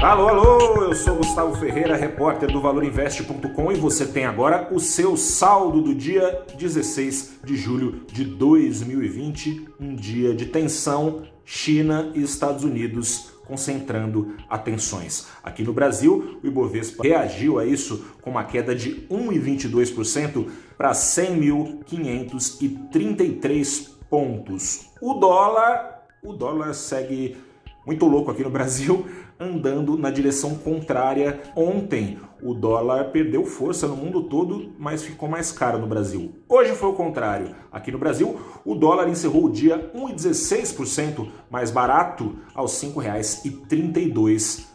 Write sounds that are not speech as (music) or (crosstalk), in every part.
Alô, alô, eu sou Gustavo Ferreira, repórter do ValorInvest.com e você tem agora o seu saldo do dia 16 de julho de 2020, um dia de tensão, China e Estados Unidos concentrando atenções. Aqui no Brasil, o Ibovespa reagiu a isso com uma queda de 1,22% para 100.533 pontos. O dólar, o dólar segue muito louco aqui no Brasil, (laughs) andando na direção contrária. Ontem o dólar perdeu força no mundo todo, mas ficou mais caro no Brasil. Hoje foi o contrário. Aqui no Brasil, o dólar encerrou o dia 1,16% mais barato aos R$ 5,32.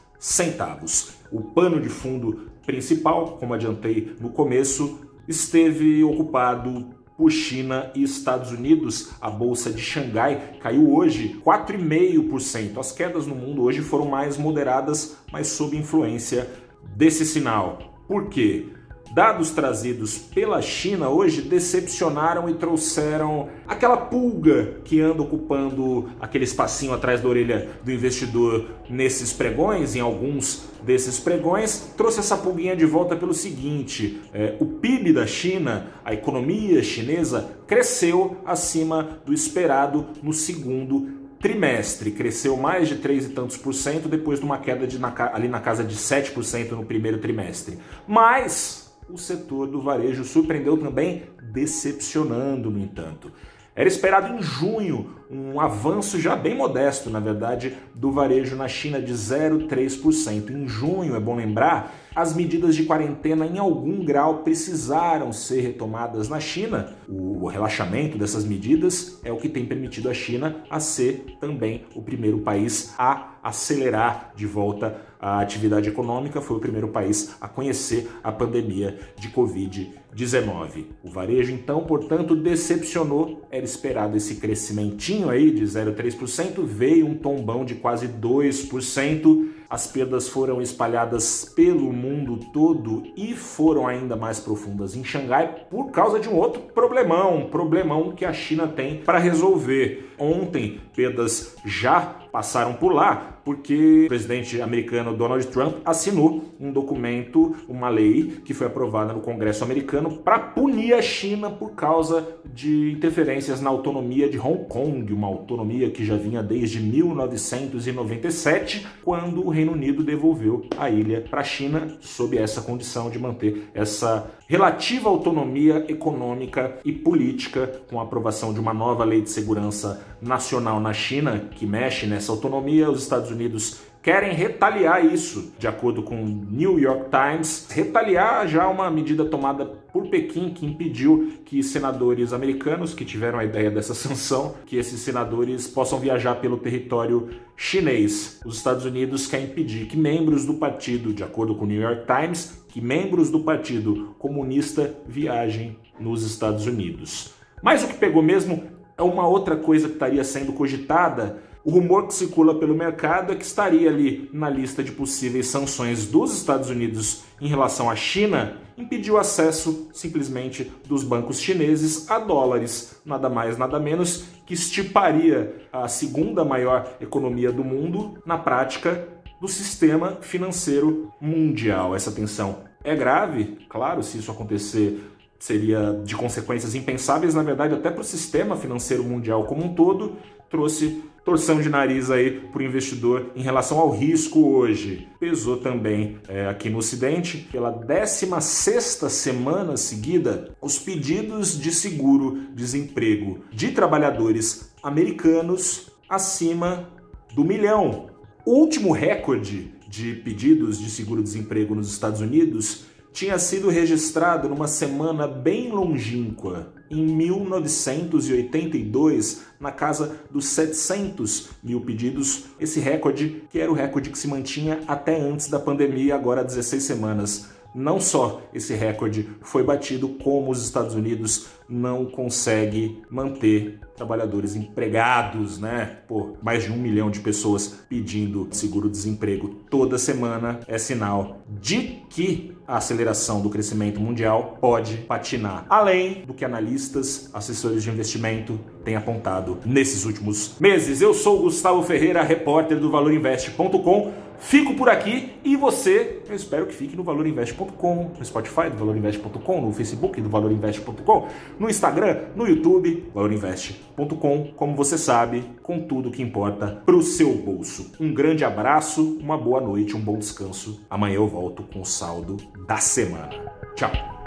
O pano de fundo principal, como adiantei no começo, esteve ocupado por China e Estados Unidos. A bolsa de Xangai caiu hoje 4,5%. As quedas no mundo hoje foram mais moderadas, mas sob influência desse sinal. Por quê? Dados trazidos pela China hoje decepcionaram e trouxeram aquela pulga que anda ocupando aquele espacinho atrás da orelha do investidor nesses pregões, em alguns desses pregões, trouxe essa pulguinha de volta pelo seguinte: é, o PIB da China, a economia chinesa, cresceu acima do esperado no segundo trimestre cresceu mais de 3 e tantos por cento depois de uma queda de, na, ali na casa de 7% no primeiro trimestre. Mas o setor do varejo surpreendeu também, decepcionando, no entanto. Era esperado em junho um avanço já bem modesto, na verdade, do varejo na China de 0,3%. Em junho, é bom lembrar, as medidas de quarentena em algum grau precisaram ser retomadas na China. O relaxamento dessas medidas é o que tem permitido a China a ser também o primeiro país a acelerar de volta a atividade econômica, foi o primeiro país a conhecer a pandemia de Covid-19. O varejo, então, portanto, decepcionou. Era esperado esse crescimentinho aí de 0,3%, veio um tombão de quase 2%. As perdas foram espalhadas pelo mundo todo e foram ainda mais profundas em Xangai por causa de um outro problemão, um problemão que a China tem para resolver. Ontem, perdas já passaram por lá, porque o presidente americano Donald Trump assinou um documento, uma lei que foi aprovada no Congresso americano para punir a China por causa de interferências na autonomia de Hong Kong, uma autonomia que já vinha desde 1997, quando o Reino Unido devolveu a ilha para a China sob essa condição de manter essa relativa autonomia econômica e política com a aprovação de uma nova lei de segurança nacional na China que mexe nessa autonomia. Os Estados Unidos querem retaliar isso, de acordo com o New York Times, retaliar já uma medida tomada por Pequim que impediu que senadores americanos que tiveram a ideia dessa sanção, que esses senadores possam viajar pelo território chinês. Os Estados Unidos querem impedir que membros do partido, de acordo com o New York Times, que membros do Partido Comunista viajem nos Estados Unidos. Mas o que pegou mesmo é uma outra coisa que estaria sendo cogitada o rumor que circula pelo mercado é que estaria ali na lista de possíveis sanções dos Estados Unidos em relação à China impedir o acesso simplesmente dos bancos chineses a dólares, nada mais, nada menos que estiparia a segunda maior economia do mundo na prática do sistema financeiro mundial. Essa tensão é grave, claro, se isso acontecer seria de consequências impensáveis, na verdade, até para o sistema financeiro mundial como um todo, trouxe torção de nariz aí para o investidor em relação ao risco hoje. Pesou também é, aqui no Ocidente, pela 16 semana seguida, os pedidos de seguro-desemprego de trabalhadores americanos acima do milhão. O último recorde de pedidos de seguro-desemprego nos Estados Unidos tinha sido registrado numa semana bem longínqua, em 1982, na casa dos 700 mil pedidos, esse recorde que era o recorde que se mantinha até antes da pandemia, agora há 16 semanas. Não só esse recorde foi batido, como os Estados Unidos não consegue manter trabalhadores empregados, né? Por mais de um milhão de pessoas pedindo seguro-desemprego toda semana é sinal de que a aceleração do crescimento mundial pode patinar, além do que analistas, assessores de investimento têm apontado nesses últimos meses. Eu sou Gustavo Ferreira, repórter do valorinvest.com. Fico por aqui e você, eu espero que fique no valorinvest.com, no Spotify do valorinvest.com, no Facebook do valorinvest.com, no Instagram, no YouTube, valorinvest.com, como você sabe, com tudo que importa para o seu bolso. Um grande abraço, uma boa noite, um bom descanso. Amanhã eu volto com o saldo da semana. Tchau.